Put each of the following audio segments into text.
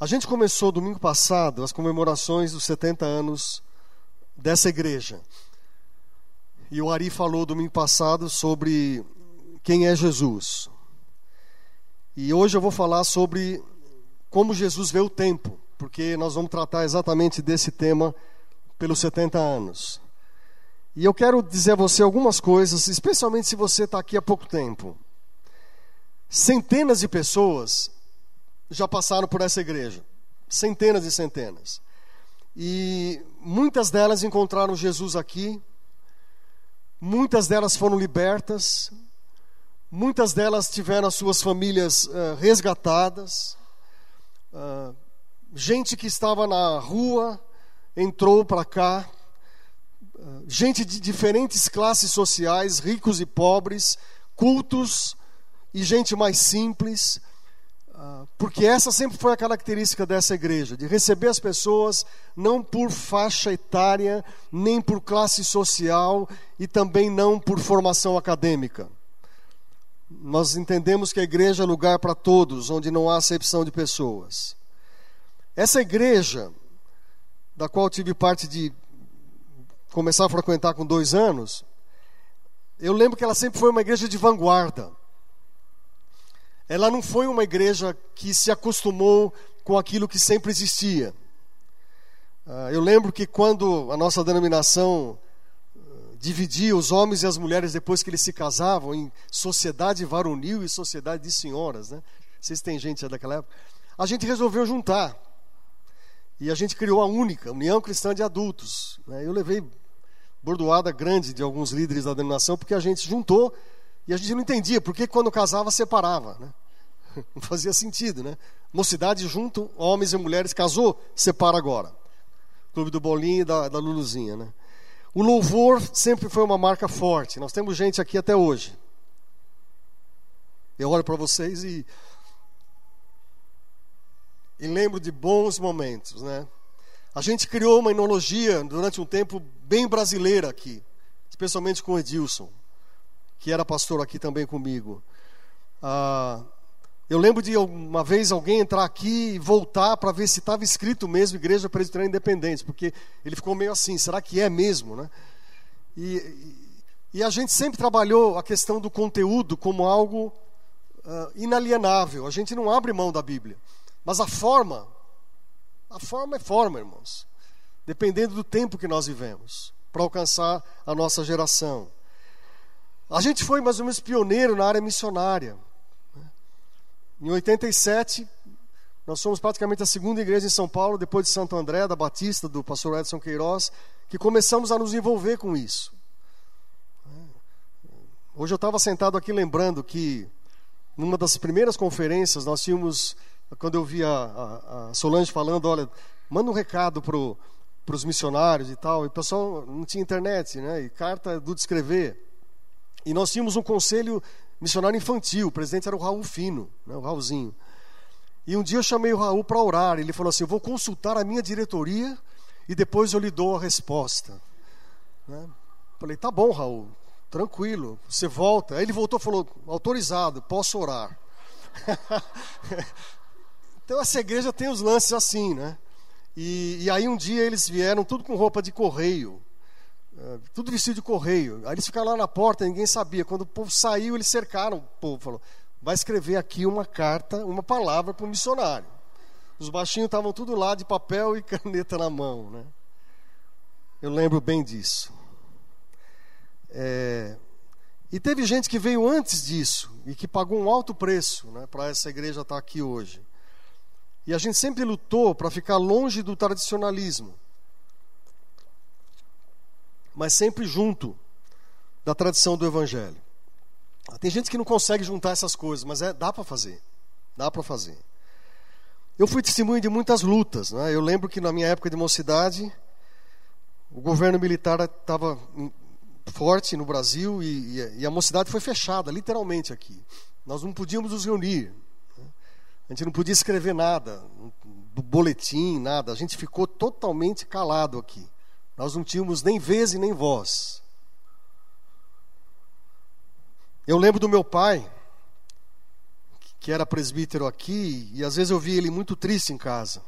A gente começou domingo passado as comemorações dos 70 anos dessa igreja. E o Ari falou domingo passado sobre quem é Jesus. E hoje eu vou falar sobre como Jesus vê o tempo, porque nós vamos tratar exatamente desse tema pelos 70 anos. E eu quero dizer a você algumas coisas, especialmente se você está aqui há pouco tempo. Centenas de pessoas já passaram por essa igreja. Centenas e centenas. E muitas delas encontraram Jesus aqui. Muitas delas foram libertas. Muitas delas tiveram as suas famílias uh, resgatadas. Uh, gente que estava na rua entrou para cá gente de diferentes classes sociais, ricos e pobres, cultos e gente mais simples, porque essa sempre foi a característica dessa igreja, de receber as pessoas não por faixa etária, nem por classe social e também não por formação acadêmica. Nós entendemos que a igreja é lugar para todos, onde não há acepção de pessoas. Essa igreja, da qual tive parte de começar a frequentar com dois anos, eu lembro que ela sempre foi uma igreja de vanguarda. Ela não foi uma igreja que se acostumou com aquilo que sempre existia. Ah, eu lembro que quando a nossa denominação ah, dividia os homens e as mulheres depois que eles se casavam em sociedade varonil e sociedade de senhoras, né? Vocês têm gente daquela época? A gente resolveu juntar. E a gente criou a única, União Cristã de Adultos. Né? Eu levei bordoada grande de alguns líderes da denominação, porque a gente juntou e a gente não entendia por que quando casava separava. Né? Não fazia sentido, né? Mocidade junto, homens e mulheres, casou, separa agora. Clube do Bolinho e da, da Luluzinha, né? O louvor sempre foi uma marca forte. Nós temos gente aqui até hoje. Eu olho para vocês e e lembro de bons momentos, né? A gente criou uma enologia durante um tempo bem brasileira aqui, especialmente com o Edilson, que era pastor aqui também comigo. Ah, eu lembro de uma vez alguém entrar aqui e voltar para ver se estava escrito mesmo Igreja Presbiteriana Independente, porque ele ficou meio assim, será que é mesmo, né? E, e a gente sempre trabalhou a questão do conteúdo como algo uh, inalienável. A gente não abre mão da Bíblia. Mas a forma, a forma é forma, irmãos. Dependendo do tempo que nós vivemos, para alcançar a nossa geração. A gente foi mais ou menos pioneiro na área missionária. Né? Em 87, nós somos praticamente a segunda igreja em São Paulo, depois de Santo André, da Batista, do pastor Edson Queiroz, que começamos a nos envolver com isso. Hoje eu estava sentado aqui lembrando que, numa das primeiras conferências, nós tínhamos quando eu vi a, a, a Solange falando, olha, manda um recado para os missionários e tal, e o pessoal não tinha internet, né? E carta do descrever. E nós tínhamos um conselho missionário infantil, o presidente era o Raul Fino, né? o Raulzinho. E um dia eu chamei o Raul para orar, ele falou assim: Eu vou consultar a minha diretoria e depois eu lhe dou a resposta. Né? Falei: Tá bom, Raul, tranquilo, você volta. Aí ele voltou e falou: Autorizado, posso orar. Então essa igreja tem os lances assim, né? E, e aí um dia eles vieram tudo com roupa de correio, tudo vestido de correio. Aí eles ficaram lá na porta, ninguém sabia. Quando o povo saiu, eles cercaram o povo, falou: vai escrever aqui uma carta, uma palavra para o missionário. Os baixinhos estavam tudo lá de papel e caneta na mão, né? Eu lembro bem disso. É... E teve gente que veio antes disso e que pagou um alto preço né, para essa igreja estar aqui hoje. E a gente sempre lutou para ficar longe do tradicionalismo, mas sempre junto da tradição do Evangelho. Tem gente que não consegue juntar essas coisas, mas é, dá para fazer. Dá para fazer. Eu fui testemunho de muitas lutas. Né? Eu lembro que na minha época de mocidade, o governo militar estava forte no Brasil e, e, a mocidade foi fechada, literalmente aqui. Nós não podíamos nos reunir. A gente não podia escrever nada, boletim, nada. A gente ficou totalmente calado aqui. Nós não tínhamos nem vez e nem voz. Eu lembro do meu pai, que era presbítero aqui, e às vezes eu via ele muito triste em casa.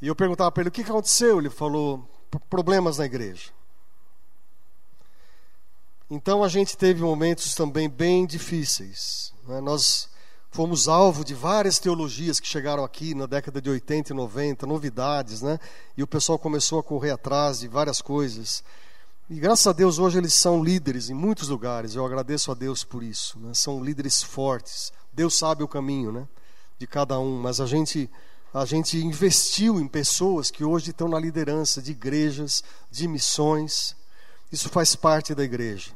E eu perguntava para ele o que aconteceu. Ele falou: problemas na igreja. Então a gente teve momentos também bem difíceis. Né? Nós fomos alvo de várias teologias que chegaram aqui na década de 80 e 90, novidades, né? E o pessoal começou a correr atrás de várias coisas. E graças a Deus hoje eles são líderes em muitos lugares. Eu agradeço a Deus por isso. Né? São líderes fortes. Deus sabe o caminho, né? De cada um. Mas a gente a gente investiu em pessoas que hoje estão na liderança de igrejas, de missões. Isso faz parte da igreja.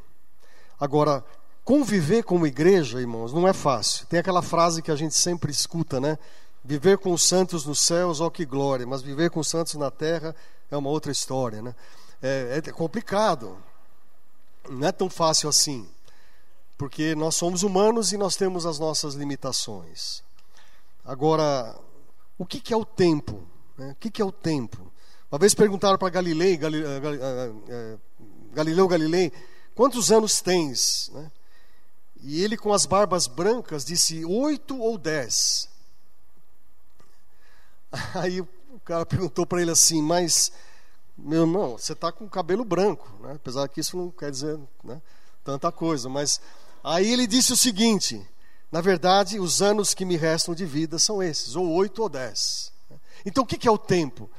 Agora, conviver como igreja, irmãos, não é fácil. Tem aquela frase que a gente sempre escuta, né? Viver com os santos nos céus, ó que glória, mas viver com os santos na terra é uma outra história, né? É, é complicado. Não é tão fácil assim. Porque nós somos humanos e nós temos as nossas limitações. Agora, o que, que é o tempo? Né? O que, que é o tempo? Uma vez perguntaram para Galilei, eh, eh, eh, Galileu Galilei, quantos anos tens? E ele, com as barbas brancas, disse oito ou dez. Aí o cara perguntou para ele assim, mas, meu irmão, você está com cabelo branco, né? apesar que isso não quer dizer né, tanta coisa, mas aí ele disse o seguinte: na verdade, os anos que me restam de vida são esses, ou oito ou dez. Então, o que é o tempo?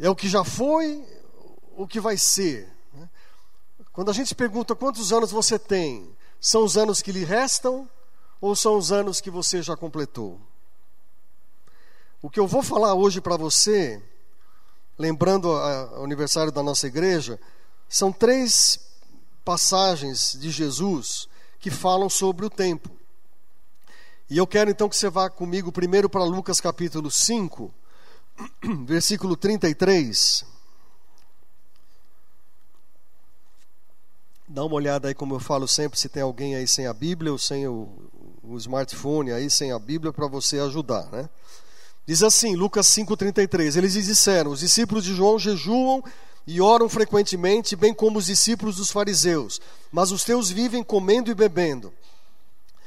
É o que já foi, o que vai ser. Né? Quando a gente pergunta quantos anos você tem, são os anos que lhe restam ou são os anos que você já completou? O que eu vou falar hoje para você, lembrando o aniversário da nossa igreja, são três passagens de Jesus que falam sobre o tempo. E eu quero então que você vá comigo primeiro para Lucas capítulo 5, versículo 33. Dá uma olhada aí, como eu falo sempre, se tem alguém aí sem a Bíblia ou sem o, o smartphone aí, sem a Bíblia, para você ajudar, né? Diz assim, Lucas 5,33: Eles disseram: Os discípulos de João jejuam e oram frequentemente, bem como os discípulos dos fariseus, mas os teus vivem comendo e bebendo.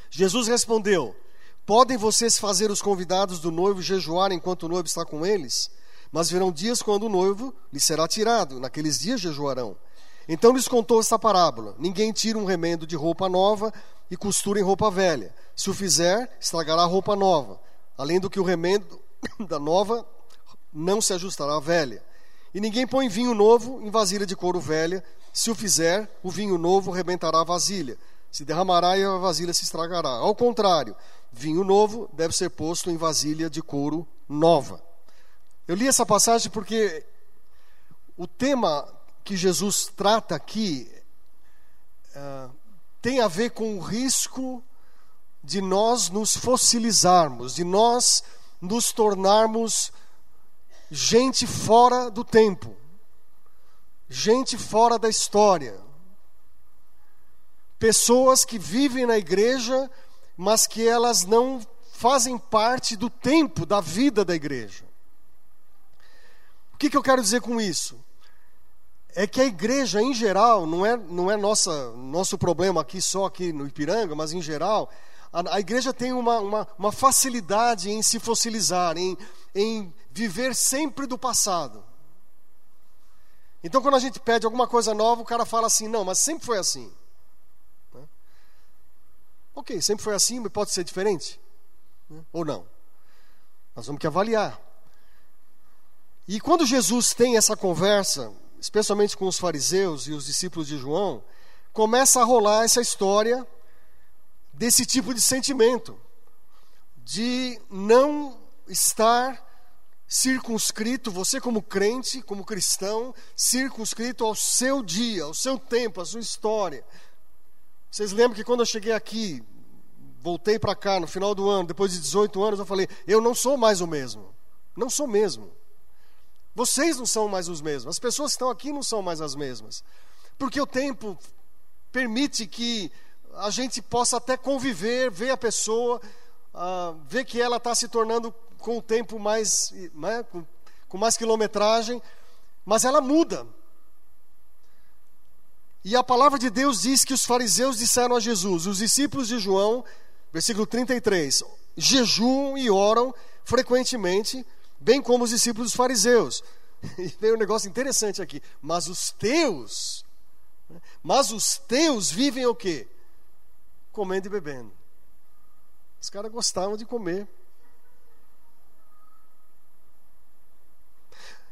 Jesus respondeu: Podem vocês fazer os convidados do noivo jejuar enquanto o noivo está com eles? Mas virão dias quando o noivo lhe será tirado, naqueles dias jejuarão. Então lhes contou esta parábola: Ninguém tira um remendo de roupa nova e costura em roupa velha. Se o fizer, estragará a roupa nova. Além do que o remendo da nova não se ajustará à velha. E ninguém põe vinho novo em vasilha de couro velha. Se o fizer, o vinho novo rebentará a vasilha, se derramará e a vasilha se estragará. Ao contrário, vinho novo deve ser posto em vasilha de couro nova. Eu li essa passagem porque o tema que Jesus trata aqui uh, tem a ver com o risco de nós nos fossilizarmos, de nós nos tornarmos gente fora do tempo, gente fora da história, pessoas que vivem na igreja, mas que elas não fazem parte do tempo, da vida da igreja. O que, que eu quero dizer com isso? É que a igreja, em geral, não é, não é nossa, nosso problema aqui só aqui no Ipiranga, mas em geral, a, a igreja tem uma, uma, uma, facilidade em se fossilizar, em, em viver sempre do passado. Então, quando a gente pede alguma coisa nova, o cara fala assim: não, mas sempre foi assim. Né? Ok, sempre foi assim, mas pode ser diferente? Né? Ou não? Nós vamos que avaliar. E quando Jesus tem essa conversa, especialmente com os fariseus e os discípulos de João, começa a rolar essa história desse tipo de sentimento, de não estar circunscrito, você como crente, como cristão, circunscrito ao seu dia, ao seu tempo, à sua história. Vocês lembram que quando eu cheguei aqui, voltei para cá no final do ano, depois de 18 anos, eu falei: eu não sou mais o mesmo. Não sou mesmo. Vocês não são mais os mesmos. As pessoas que estão aqui não são mais as mesmas. Porque o tempo permite que a gente possa até conviver, ver a pessoa, uh, ver que ela está se tornando com o tempo mais, né, com, com mais quilometragem, mas ela muda. E a palavra de Deus diz que os fariseus disseram a Jesus: os discípulos de João Versículo 33. Jejuam e oram frequentemente, bem como os discípulos dos fariseus. E veio um negócio interessante aqui. Mas os teus, né? mas os teus vivem o quê? Comendo e bebendo. Os caras gostavam de comer.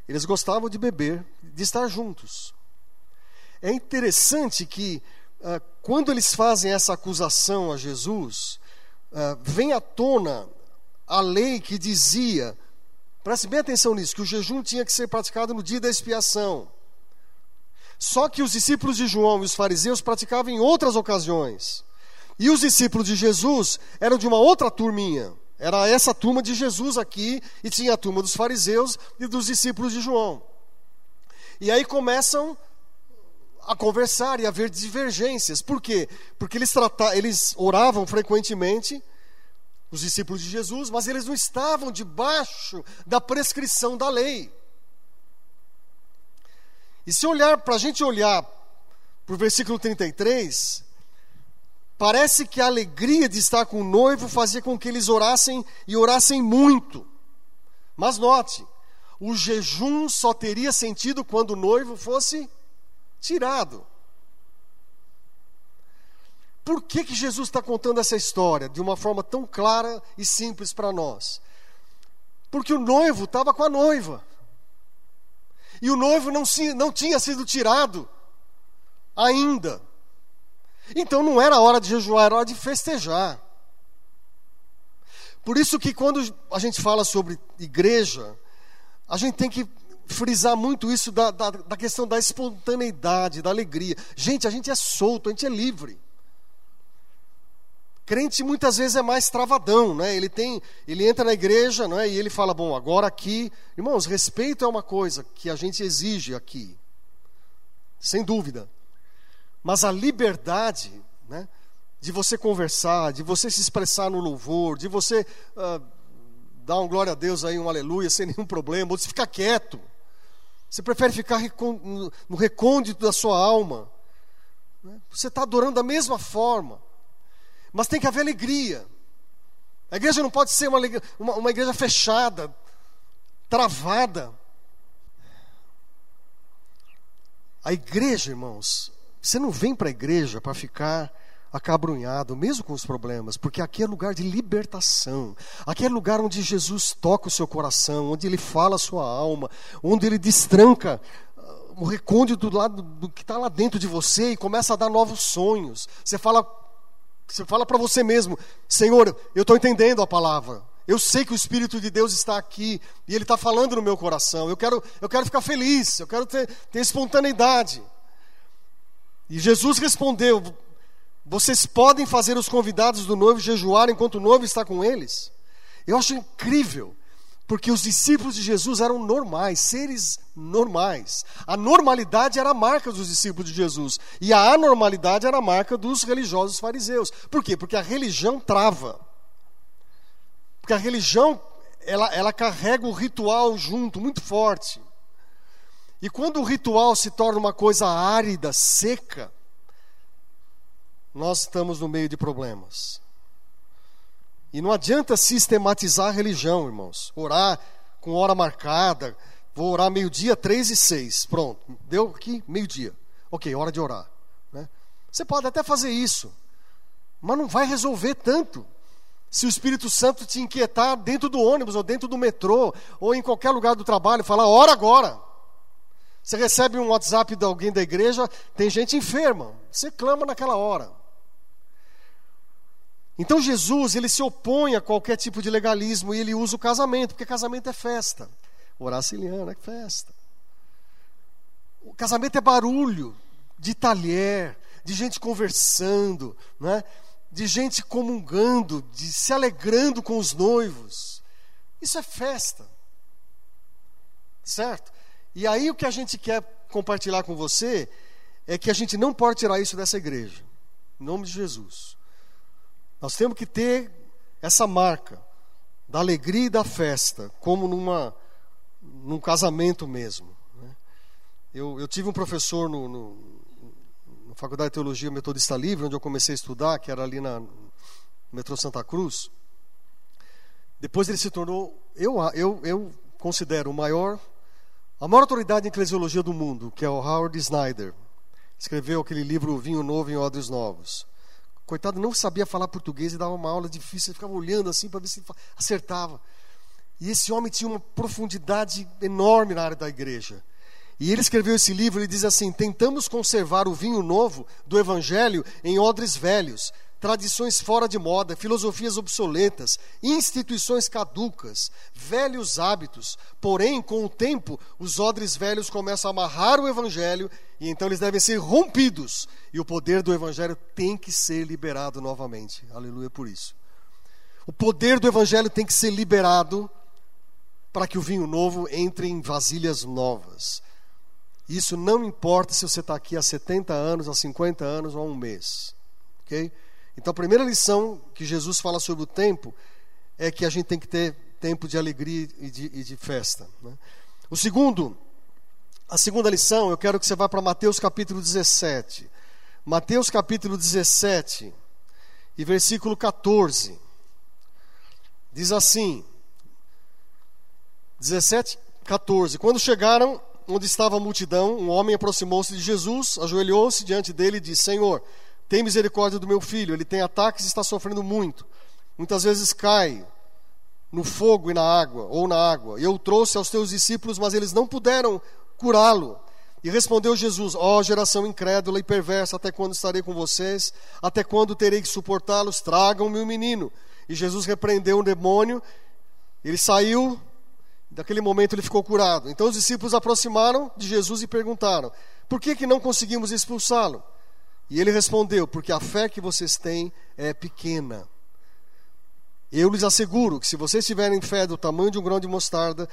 Eles gostavam de beber, de estar juntos. É interessante que, uh, quando eles fazem essa acusação a Jesus, uh, vem à tona a lei que dizia, preste bem atenção nisso, que o jejum tinha que ser praticado no dia da expiação. Só que os discípulos de João e os fariseus praticavam em outras ocasiões. E os discípulos de Jesus eram de uma outra turminha. Era essa turma de Jesus aqui, e tinha a turma dos fariseus e dos discípulos de João. E aí começam a conversar e a haver divergências. Por quê? Porque eles, trata, eles oravam frequentemente, os discípulos de Jesus, mas eles não estavam debaixo da prescrição da lei. E se olhar, para a gente olhar para o versículo 33, Parece que a alegria de estar com o noivo fazia com que eles orassem e orassem muito. Mas note, o jejum só teria sentido quando o noivo fosse tirado. Por que, que Jesus está contando essa história de uma forma tão clara e simples para nós? Porque o noivo estava com a noiva. E o noivo não, não tinha sido tirado ainda. Então não era hora de jejuar, era hora de festejar. Por isso que quando a gente fala sobre igreja, a gente tem que frisar muito isso da, da, da, questão da espontaneidade, da alegria. Gente, a gente é solto, a gente é livre. Crente muitas vezes é mais travadão, né? Ele tem, ele entra na igreja, né? E ele fala, bom, agora aqui, irmãos, respeito é uma coisa que a gente exige aqui, sem dúvida. Mas a liberdade né, de você conversar, de você se expressar no louvor, de você uh, dar um glória a Deus aí, um aleluia, sem nenhum problema, ou de ficar quieto. Você prefere ficar no recôndito da sua alma. Né? Você está adorando da mesma forma. Mas tem que haver alegria. A igreja não pode ser uma, uma, uma igreja fechada, travada. A igreja, irmãos, você não vem para a igreja para ficar acabrunhado, mesmo com os problemas, porque aqui é lugar de libertação. Aqui é lugar onde Jesus toca o seu coração, onde ele fala a sua alma, onde ele destranca uh, o recôndito do lado do que está lá dentro de você e começa a dar novos sonhos. Você fala, você fala para você mesmo, Senhor, eu estou entendendo a palavra. Eu sei que o Espírito de Deus está aqui e Ele está falando no meu coração. Eu quero, eu quero ficar feliz, eu quero ter, ter espontaneidade. E Jesus respondeu: Vocês podem fazer os convidados do noivo jejuar enquanto o noivo está com eles? Eu acho incrível, porque os discípulos de Jesus eram normais, seres normais. A normalidade era a marca dos discípulos de Jesus, e a anormalidade era a marca dos religiosos fariseus. Por quê? Porque a religião trava. Porque a religião ela, ela carrega o ritual junto, muito forte. E quando o ritual se torna uma coisa árida, seca, nós estamos no meio de problemas. E não adianta sistematizar a religião, irmãos. Orar com hora marcada. Vou orar meio-dia, três e seis. Pronto, deu aqui meio-dia. Ok, hora de orar. Né? Você pode até fazer isso, mas não vai resolver tanto. Se o Espírito Santo te inquietar dentro do ônibus, ou dentro do metrô, ou em qualquer lugar do trabalho, falar, ora agora. Você recebe um WhatsApp de alguém da igreja, tem gente enferma. Você clama naquela hora. Então Jesus, ele se opõe a qualquer tipo de legalismo e ele usa o casamento, porque casamento é festa. Horaciliana é festa. O casamento é barulho de talher, de gente conversando, né? de gente comungando, de se alegrando com os noivos. Isso é festa. Certo? E aí o que a gente quer compartilhar com você é que a gente não pode tirar isso dessa igreja. Em nome de Jesus. Nós temos que ter essa marca da alegria e da festa, como numa, num casamento mesmo. Né? Eu, eu tive um professor no, no, na Faculdade de Teologia Metodista Livre, onde eu comecei a estudar, que era ali na, metrô Santa Cruz. Depois ele se tornou, eu, eu, eu considero o maior, a maior autoridade em eclesiologia do mundo, que é o Howard Snyder. Escreveu aquele livro Vinho Novo em Odres Novos. Coitado, não sabia falar português e dava uma aula difícil, ele ficava olhando assim para ver se acertava. E esse homem tinha uma profundidade enorme na área da igreja. E ele escreveu esse livro, ele diz assim: tentamos conservar o vinho novo do Evangelho em odres velhos, tradições fora de moda, filosofias obsoletas, instituições caducas, velhos hábitos. Porém, com o tempo, os odres velhos começam a amarrar o Evangelho e então eles devem ser rompidos. E o poder do Evangelho tem que ser liberado novamente. Aleluia por isso. O poder do Evangelho tem que ser liberado para que o vinho novo entre em vasilhas novas. Isso não importa se você está aqui há 70 anos, há 50 anos ou há um mês. Ok? Então, a primeira lição que Jesus fala sobre o tempo é que a gente tem que ter tempo de alegria e de, e de festa. Né? O segundo, a segunda lição, eu quero que você vá para Mateus capítulo 17. Mateus capítulo 17 e versículo 14. Diz assim: 17, 14. Quando chegaram onde estava a multidão, um homem aproximou-se de Jesus, ajoelhou-se diante dele e disse: Senhor, tem misericórdia do meu filho, ele tem ataques e está sofrendo muito. Muitas vezes cai no fogo e na água, ou na água. Eu o trouxe aos teus discípulos, mas eles não puderam curá-lo. E respondeu Jesus: Ó oh, geração incrédula e perversa, até quando estarei com vocês? Até quando terei que suportá-los? Tragam-me o menino. E Jesus repreendeu o demônio. Ele saiu, Daquele momento ele ficou curado. Então os discípulos aproximaram de Jesus e perguntaram: Por que, que não conseguimos expulsá-lo? E ele respondeu: Porque a fé que vocês têm é pequena. Eu lhes asseguro que se vocês tiverem fé do tamanho de um grão de mostarda,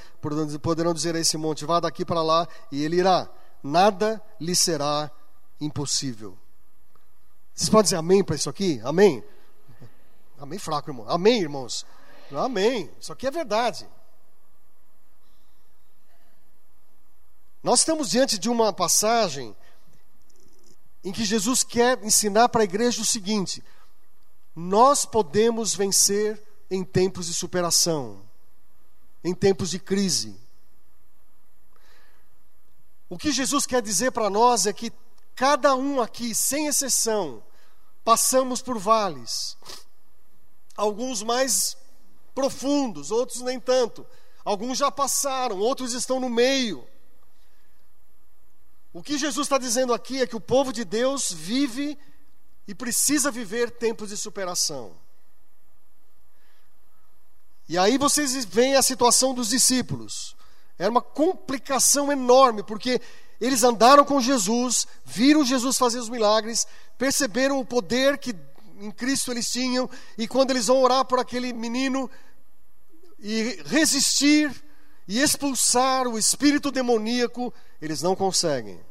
poderão dizer a esse monte: Vá daqui para lá, e ele irá. Nada lhe será impossível. Vocês podem dizer amém para isso aqui? Amém? Amém fraco, irmão. Amém, irmãos. Amém. Isso aqui é verdade. Nós estamos diante de uma passagem em que Jesus quer ensinar para a igreja o seguinte: nós podemos vencer em tempos de superação, em tempos de crise. O que Jesus quer dizer para nós é que cada um aqui, sem exceção, passamos por vales, alguns mais profundos, outros nem tanto. Alguns já passaram, outros estão no meio. O que Jesus está dizendo aqui é que o povo de Deus vive e precisa viver tempos de superação. E aí vocês veem a situação dos discípulos. Era uma complicação enorme, porque eles andaram com Jesus, viram Jesus fazer os milagres, perceberam o poder que em Cristo eles tinham, e quando eles vão orar por aquele menino e resistir e expulsar o espírito demoníaco, eles não conseguem.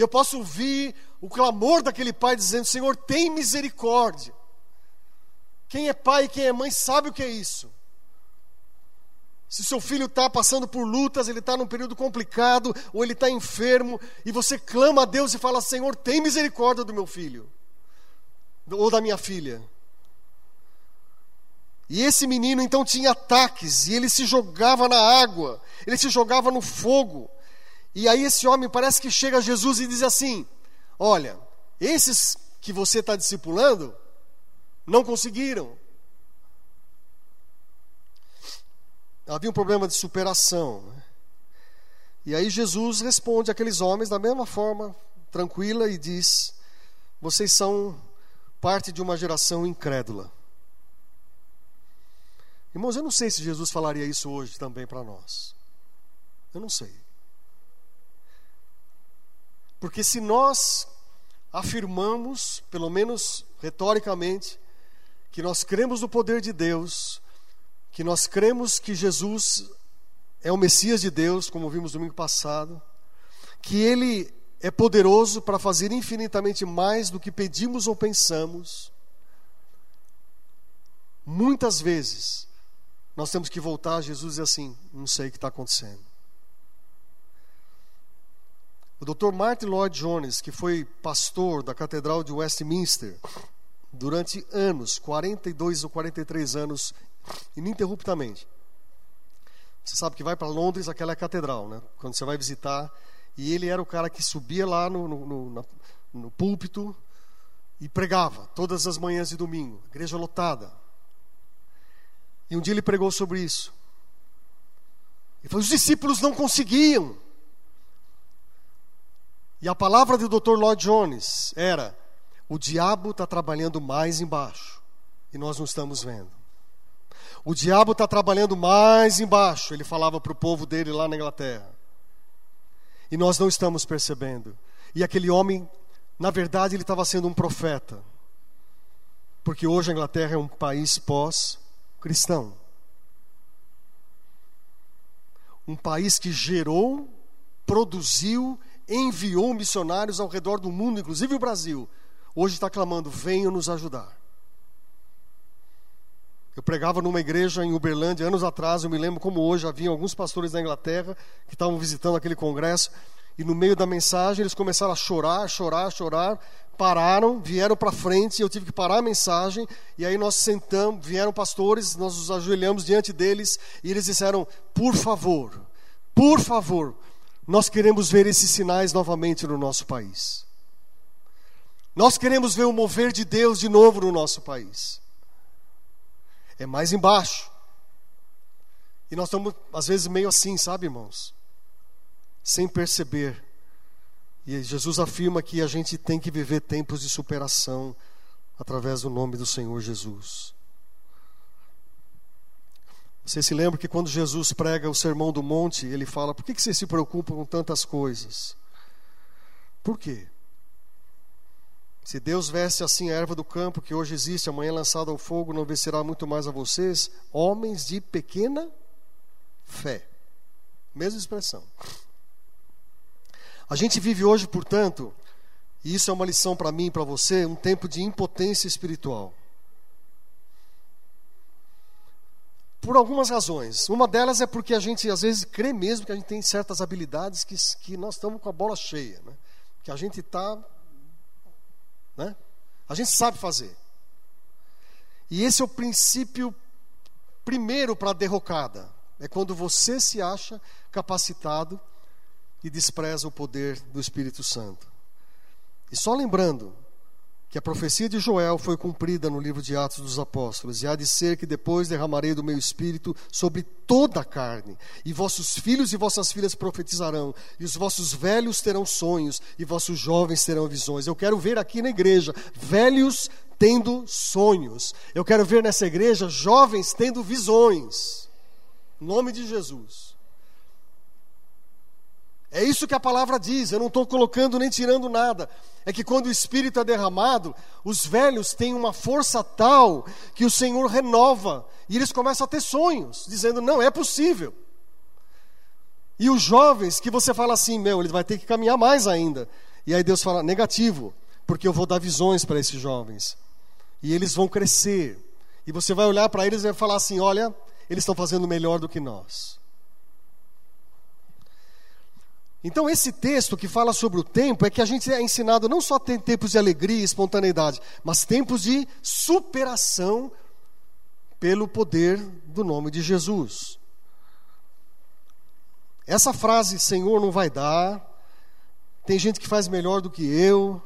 E eu posso ouvir o clamor daquele pai dizendo: Senhor, tem misericórdia. Quem é pai e quem é mãe sabe o que é isso. Se seu filho está passando por lutas, ele está num período complicado, ou ele está enfermo, e você clama a Deus e fala: Senhor, tem misericórdia do meu filho, ou da minha filha. E esse menino então tinha ataques, e ele se jogava na água, ele se jogava no fogo. E aí esse homem parece que chega a Jesus e diz assim: Olha, esses que você está discipulando não conseguiram. Havia um problema de superação. Né? E aí Jesus responde àqueles homens da mesma forma, tranquila, e diz: Vocês são parte de uma geração incrédula. Irmãos, eu não sei se Jesus falaria isso hoje também para nós. Eu não sei. Porque se nós afirmamos, pelo menos retoricamente, que nós cremos no poder de Deus, que nós cremos que Jesus é o Messias de Deus, como vimos domingo passado, que Ele é poderoso para fazer infinitamente mais do que pedimos ou pensamos, muitas vezes nós temos que voltar a Jesus e dizer assim: não sei o que está acontecendo. O Dr. Martin Lloyd Jones, que foi pastor da Catedral de Westminster, durante anos, 42 ou 43 anos, ininterruptamente. Você sabe que vai para Londres, aquela é a catedral, né? Quando você vai visitar. E ele era o cara que subia lá no, no, no, no púlpito e pregava todas as manhãs de domingo, igreja lotada. E um dia ele pregou sobre isso. E falou: os discípulos não conseguiam. E a palavra do Dr. Lloyd Jones era: o diabo está trabalhando mais embaixo e nós não estamos vendo. O diabo está trabalhando mais embaixo, ele falava para o povo dele lá na Inglaterra. E nós não estamos percebendo. E aquele homem, na verdade, ele estava sendo um profeta. Porque hoje a Inglaterra é um país pós-cristão. Um país que gerou, produziu, enviou missionários ao redor do mundo, inclusive o Brasil. Hoje está clamando: venham nos ajudar. Eu pregava numa igreja em Uberlândia anos atrás, eu me lembro como hoje, havia alguns pastores da Inglaterra que estavam visitando aquele congresso e no meio da mensagem eles começaram a chorar, chorar, chorar, pararam, vieram para frente, eu tive que parar a mensagem e aí nós sentamos, vieram pastores, nós nos ajoelhamos diante deles e eles disseram: "Por favor, por favor, nós queremos ver esses sinais novamente no nosso país. Nós queremos ver o mover de Deus de novo no nosso país." é mais embaixo. E nós estamos, às vezes, meio assim, sabe, irmãos? Sem perceber. E Jesus afirma que a gente tem que viver tempos de superação através do nome do Senhor Jesus. Você se lembra que quando Jesus prega o Sermão do Monte, ele fala: por que você se preocupa com tantas coisas? Por quê? Se Deus veste assim a erva do campo, que hoje existe, amanhã lançada ao fogo, não vestirá muito mais a vocês, homens de pequena fé. Mesma expressão. A gente vive hoje, portanto, e isso é uma lição para mim e para você, um tempo de impotência espiritual. Por algumas razões. Uma delas é porque a gente às vezes crê mesmo que a gente tem certas habilidades que, que nós estamos com a bola cheia. Né? Que a gente está né? A gente sabe fazer. E esse é o princípio primeiro para a derrocada. É quando você se acha capacitado e despreza o poder do Espírito Santo. E só lembrando, que a profecia de Joel foi cumprida no livro de Atos dos Apóstolos, e há de ser que depois derramarei do meu espírito sobre toda a carne, e vossos filhos e vossas filhas profetizarão, e os vossos velhos terão sonhos, e vossos jovens terão visões. Eu quero ver aqui na igreja velhos tendo sonhos. Eu quero ver nessa igreja jovens tendo visões. Em nome de Jesus. É isso que a palavra diz, eu não estou colocando nem tirando nada. É que quando o Espírito é derramado, os velhos têm uma força tal que o Senhor renova. E eles começam a ter sonhos, dizendo: não, é possível. E os jovens, que você fala assim, meu, ele vai ter que caminhar mais ainda. E aí Deus fala: negativo, porque eu vou dar visões para esses jovens. E eles vão crescer. E você vai olhar para eles e vai falar assim: olha, eles estão fazendo melhor do que nós. Então, esse texto que fala sobre o tempo é que a gente é ensinado não só a ter tempos de alegria e espontaneidade, mas tempos de superação pelo poder do nome de Jesus. Essa frase, Senhor, não vai dar, tem gente que faz melhor do que eu.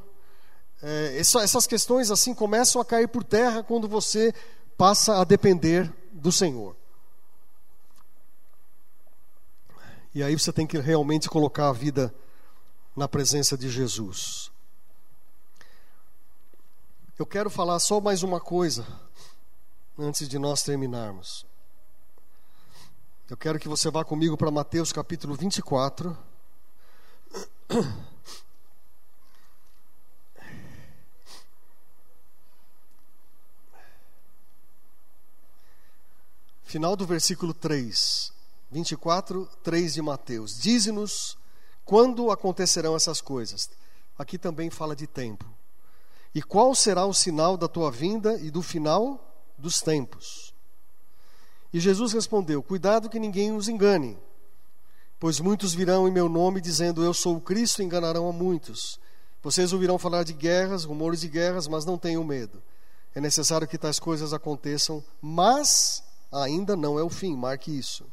É, essas questões assim começam a cair por terra quando você passa a depender do Senhor. E aí você tem que realmente colocar a vida na presença de Jesus. Eu quero falar só mais uma coisa antes de nós terminarmos. Eu quero que você vá comigo para Mateus capítulo 24. Final do versículo 3. 24, 3 de Mateus. Dize-nos quando acontecerão essas coisas. Aqui também fala de tempo. E qual será o sinal da tua vinda e do final dos tempos? E Jesus respondeu: Cuidado que ninguém os engane, pois muitos virão em meu nome dizendo eu sou o Cristo e enganarão a muitos. Vocês ouvirão falar de guerras, rumores de guerras, mas não tenham medo, É necessário que tais coisas aconteçam, mas ainda não é o fim, marque isso.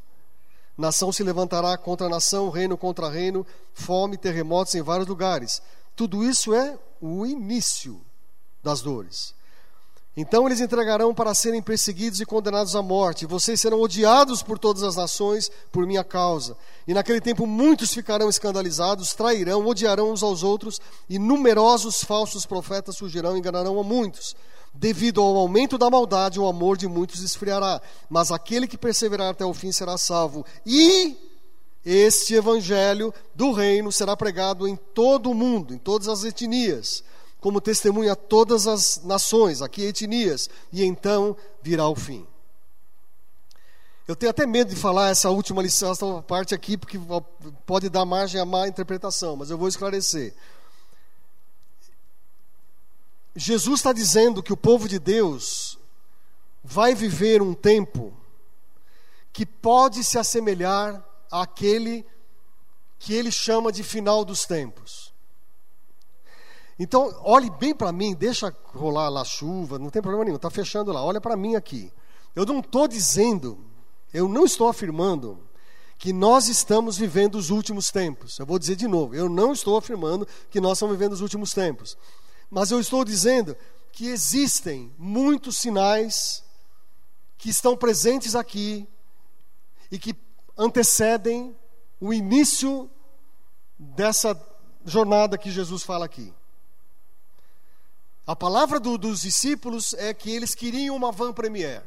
Nação se levantará contra nação, reino contra reino, fome, terremotos em vários lugares. Tudo isso é o início das dores. Então eles entregarão para serem perseguidos e condenados à morte. Vocês serão odiados por todas as nações por minha causa. E naquele tempo muitos ficarão escandalizados, trairão, odiarão uns aos outros, e numerosos falsos profetas surgirão e enganarão a muitos. Devido ao aumento da maldade, o amor de muitos esfriará, mas aquele que perseverar até o fim será salvo. E este evangelho do reino será pregado em todo o mundo, em todas as etnias como testemunha a todas as nações, aqui etnias, e então virá o fim. Eu tenho até medo de falar essa última lição, essa parte aqui, porque pode dar margem a má interpretação, mas eu vou esclarecer. Jesus está dizendo que o povo de Deus vai viver um tempo que pode se assemelhar àquele que ele chama de final dos tempos. Então, olhe bem para mim, deixa rolar lá a chuva, não tem problema nenhum, está fechando lá, olha para mim aqui. Eu não estou dizendo, eu não estou afirmando que nós estamos vivendo os últimos tempos. Eu vou dizer de novo, eu não estou afirmando que nós estamos vivendo os últimos tempos. Mas eu estou dizendo que existem muitos sinais que estão presentes aqui e que antecedem o início dessa jornada que Jesus fala aqui. A palavra do, dos discípulos é que eles queriam uma van premiere.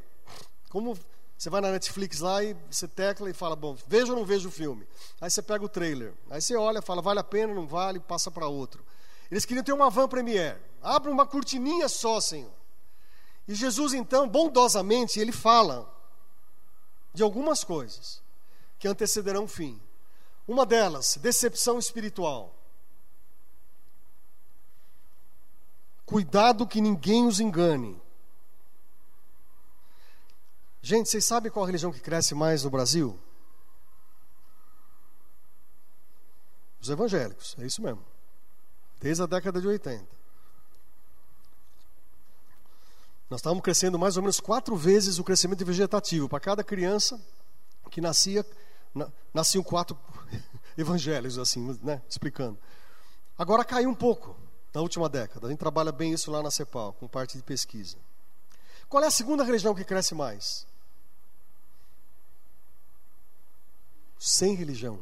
Como você vai na Netflix lá e você tecla e fala, bom, vejo ou não vejo o filme? Aí você pega o trailer. Aí você olha, fala, vale a pena, não vale, passa para outro. Eles queriam ter uma van premiere. Abre uma cortininha só, Senhor. E Jesus, então, bondosamente, ele fala de algumas coisas que antecederão o fim. Uma delas, decepção espiritual. Cuidado que ninguém os engane. Gente, vocês sabem qual a religião que cresce mais no Brasil? Os evangélicos, é isso mesmo. Desde a década de 80. Nós estávamos crescendo mais ou menos quatro vezes o crescimento vegetativo. Para cada criança que nascia, nasciam quatro evangelhos, assim, né? explicando. Agora caiu um pouco na última década. A gente trabalha bem isso lá na CEPAL, com parte de pesquisa. Qual é a segunda religião que cresce mais? Sem religião.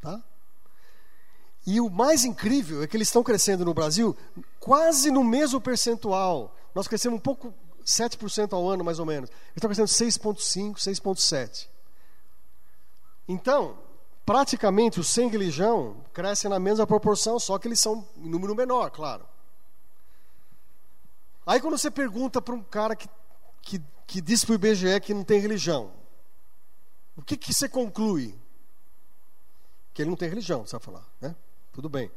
Tá? E o mais incrível é que eles estão crescendo no Brasil quase no mesmo percentual. Nós crescemos um pouco, 7% ao ano mais ou menos. Eles estão crescendo 6,5%, 6,7%. Então, praticamente os sem religião crescem na mesma proporção, só que eles são em número menor, claro. Aí quando você pergunta para um cara que, que, que diz para o IBGE que não tem religião, o que, que você conclui? Que ele não tem religião, você vai falar, né? Tudo bem.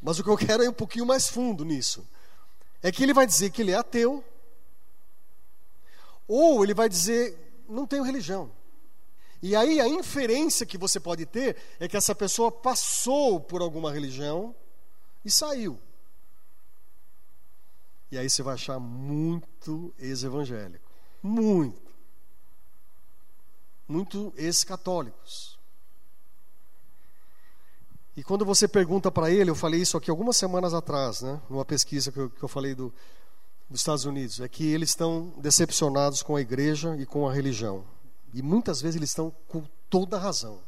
Mas o que eu quero é ir um pouquinho mais fundo nisso. É que ele vai dizer que ele é ateu, ou ele vai dizer, não tenho religião. E aí a inferência que você pode ter é que essa pessoa passou por alguma religião e saiu. E aí você vai achar muito ex-evangélico. Muito. Muito ex-católicos. E quando você pergunta para ele, eu falei isso aqui algumas semanas atrás, né, numa pesquisa que eu, que eu falei do, dos Estados Unidos, é que eles estão decepcionados com a igreja e com a religião. E muitas vezes eles estão com toda razão.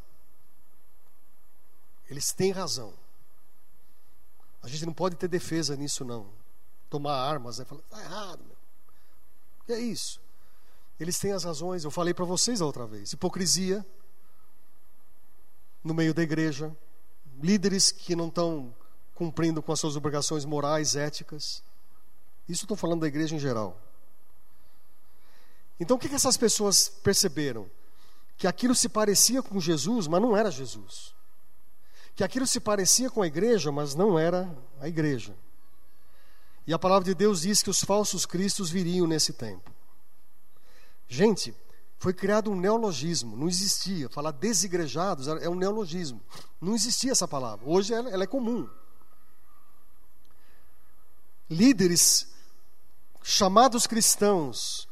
Eles têm razão. A gente não pode ter defesa nisso, não. Tomar armas, né? Falar, está errado, meu. E é isso. Eles têm as razões. Eu falei para vocês a outra vez. Hipocrisia no meio da igreja. Líderes que não estão cumprindo com as suas obrigações morais, éticas. Isso estou falando da igreja em geral. Então o que, que essas pessoas perceberam? Que aquilo se parecia com Jesus, mas não era Jesus. Que aquilo se parecia com a igreja, mas não era a igreja. E a palavra de Deus diz que os falsos cristos viriam nesse tempo. Gente, foi criado um neologismo, não existia. Falar desigrejados é um neologismo. Não existia essa palavra. Hoje ela é comum. Líderes chamados cristãos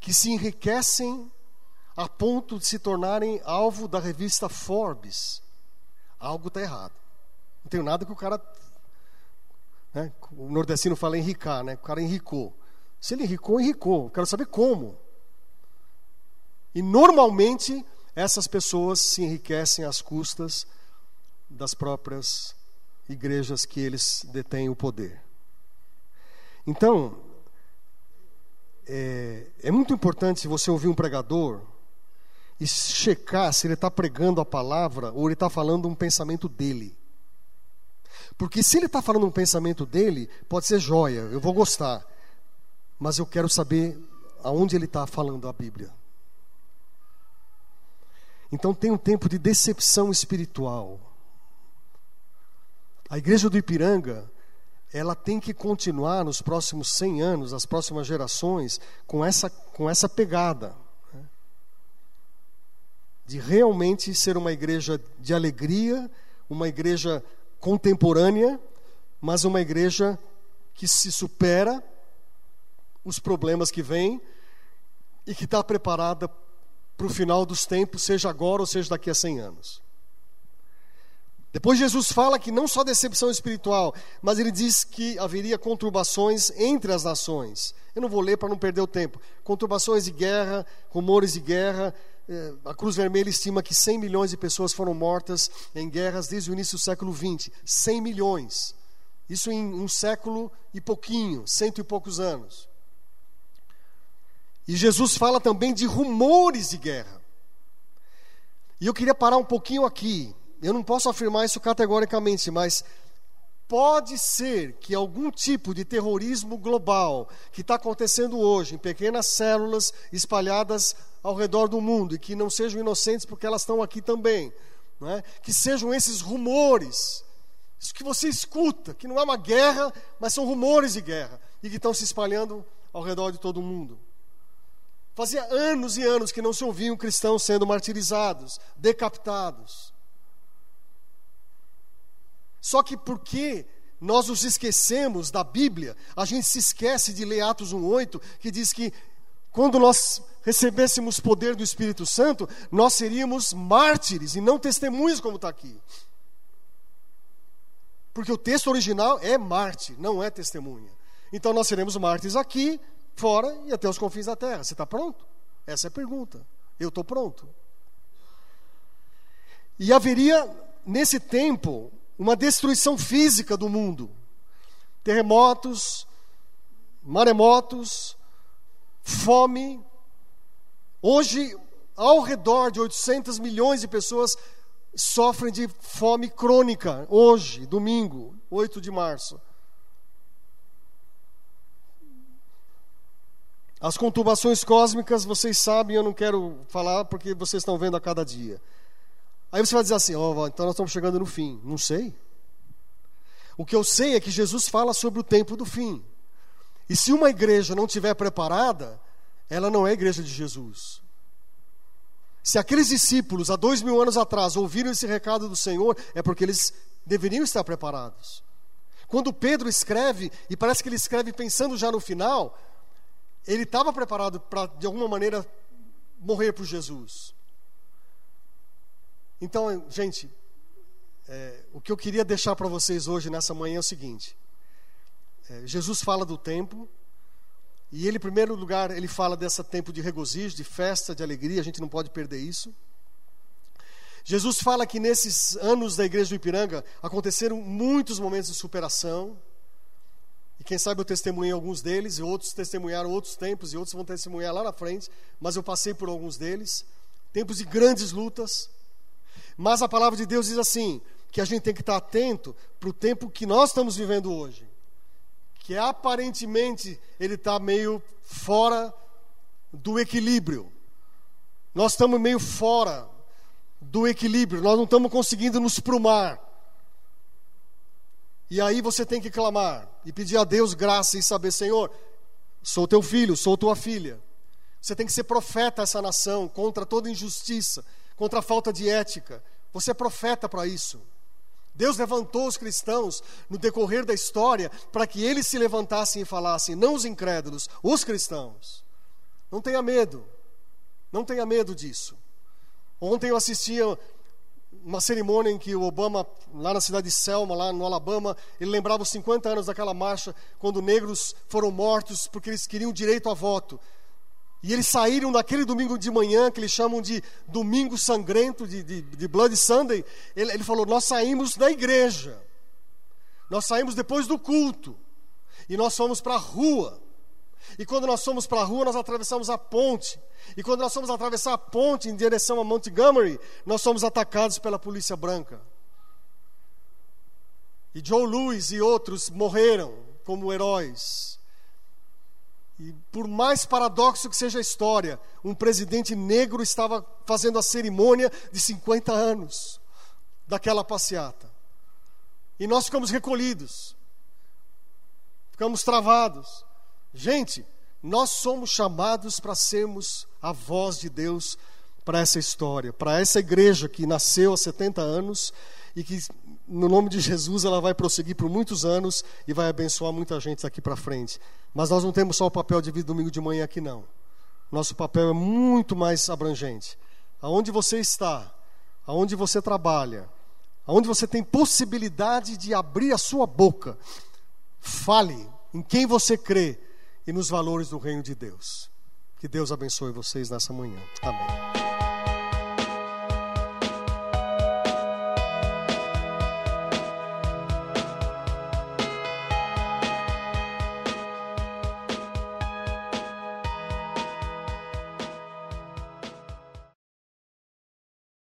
que se enriquecem a ponto de se tornarem alvo da revista Forbes, algo está errado. Não tenho nada que o cara. Né, o nordestino fala enricar, né? O cara enricou. Se ele enricou, enricou. Quero saber como. E normalmente essas pessoas se enriquecem às custas das próprias igrejas que eles detêm o poder. Então, é, é muito importante você ouvir um pregador e checar se ele está pregando a palavra ou ele está falando um pensamento dele. Porque se ele está falando um pensamento dele, pode ser joia, eu vou gostar. Mas eu quero saber aonde ele está falando a Bíblia. Então tem um tempo de decepção espiritual. A igreja do Ipiranga, ela tem que continuar nos próximos 100 anos, as próximas gerações, com essa, com essa pegada de realmente ser uma igreja de alegria, uma igreja contemporânea, mas uma igreja que se supera os problemas que vêm e que está preparada para o final dos tempos, seja agora ou seja daqui a 100 anos. Depois Jesus fala que não só decepção espiritual, mas ele diz que haveria conturbações entre as nações. Eu não vou ler para não perder o tempo. Conturbações de guerra, rumores de guerra, é, a Cruz Vermelha estima que 100 milhões de pessoas foram mortas em guerras desde o início do século XX. 100 milhões. Isso em um século e pouquinho, cento e poucos anos. E Jesus fala também de rumores de guerra. E eu queria parar um pouquinho aqui. Eu não posso afirmar isso categoricamente, mas pode ser que algum tipo de terrorismo global que está acontecendo hoje em pequenas células espalhadas ao redor do mundo e que não sejam inocentes porque elas estão aqui também, é? que sejam esses rumores, isso que você escuta, que não é uma guerra, mas são rumores de guerra e que estão se espalhando ao redor de todo o mundo. Fazia anos e anos que não se ouviam cristãos sendo martirizados, decapitados. Só que porque nós nos esquecemos da Bíblia, a gente se esquece de ler Atos 1:8, que diz que quando nós recebêssemos poder do Espírito Santo, nós seríamos mártires e não testemunhas como está aqui. Porque o texto original é mártir, não é testemunha. Então nós seremos mártires aqui, fora e até os confins da terra. Você está pronto? Essa é a pergunta. Eu estou pronto. E haveria, nesse tempo, uma destruição física do mundo. Terremotos, maremotos, fome. Hoje, ao redor de 800 milhões de pessoas sofrem de fome crônica. Hoje, domingo, 8 de março. As conturbações cósmicas, vocês sabem, eu não quero falar porque vocês estão vendo a cada dia. Aí você vai dizer assim: oh, então nós estamos chegando no fim. Não sei. O que eu sei é que Jesus fala sobre o tempo do fim. E se uma igreja não estiver preparada, ela não é igreja de Jesus. Se aqueles discípulos, há dois mil anos atrás, ouviram esse recado do Senhor, é porque eles deveriam estar preparados. Quando Pedro escreve, e parece que ele escreve pensando já no final, ele estava preparado para, de alguma maneira, morrer por Jesus. Então, gente, é, o que eu queria deixar para vocês hoje, nessa manhã, é o seguinte: é, Jesus fala do tempo, e ele, em primeiro lugar, ele fala desse tempo de regozijo, de festa, de alegria, a gente não pode perder isso. Jesus fala que nesses anos da igreja do Ipiranga aconteceram muitos momentos de superação, e quem sabe eu testemunhei alguns deles, e outros testemunharam outros tempos, e outros vão testemunhar lá na frente, mas eu passei por alguns deles. Tempos de grandes lutas, mas a palavra de Deus diz assim: que a gente tem que estar atento para o tempo que nós estamos vivendo hoje. Que aparentemente ele está meio fora do equilíbrio. Nós estamos meio fora do equilíbrio, nós não estamos conseguindo nos prumar. E aí você tem que clamar e pedir a Deus graça e saber, Senhor, sou teu filho, sou tua filha. Você tem que ser profeta essa nação contra toda injustiça, contra a falta de ética. Você é profeta para isso. Deus levantou os cristãos no decorrer da história para que eles se levantassem e falassem, não os incrédulos, os cristãos. Não tenha medo, não tenha medo disso. Ontem eu assistia uma cerimônia em que o Obama, lá na cidade de Selma, lá no Alabama, ele lembrava os 50 anos daquela marcha, quando negros foram mortos porque eles queriam direito a voto. E eles saíram naquele domingo de manhã, que eles chamam de domingo sangrento, de, de, de Blood Sunday. Ele, ele falou: Nós saímos da igreja, nós saímos depois do culto, e nós fomos para a rua. E quando nós fomos para a rua, nós atravessamos a ponte. E quando nós fomos atravessar a ponte em direção a Montgomery, nós fomos atacados pela polícia branca. E Joe Louis e outros morreram como heróis. E por mais paradoxo que seja a história, um presidente negro estava fazendo a cerimônia de 50 anos daquela passeata. E nós ficamos recolhidos, ficamos travados. Gente, nós somos chamados para sermos a voz de Deus para essa história, para essa igreja que nasceu há 70 anos e que, no nome de Jesus, ela vai prosseguir por muitos anos e vai abençoar muita gente daqui para frente. Mas nós não temos só o papel de vir domingo de manhã aqui, não. Nosso papel é muito mais abrangente. Aonde você está, aonde você trabalha, aonde você tem possibilidade de abrir a sua boca, fale em quem você crê e nos valores do reino de Deus. Que Deus abençoe vocês nessa manhã. Amém.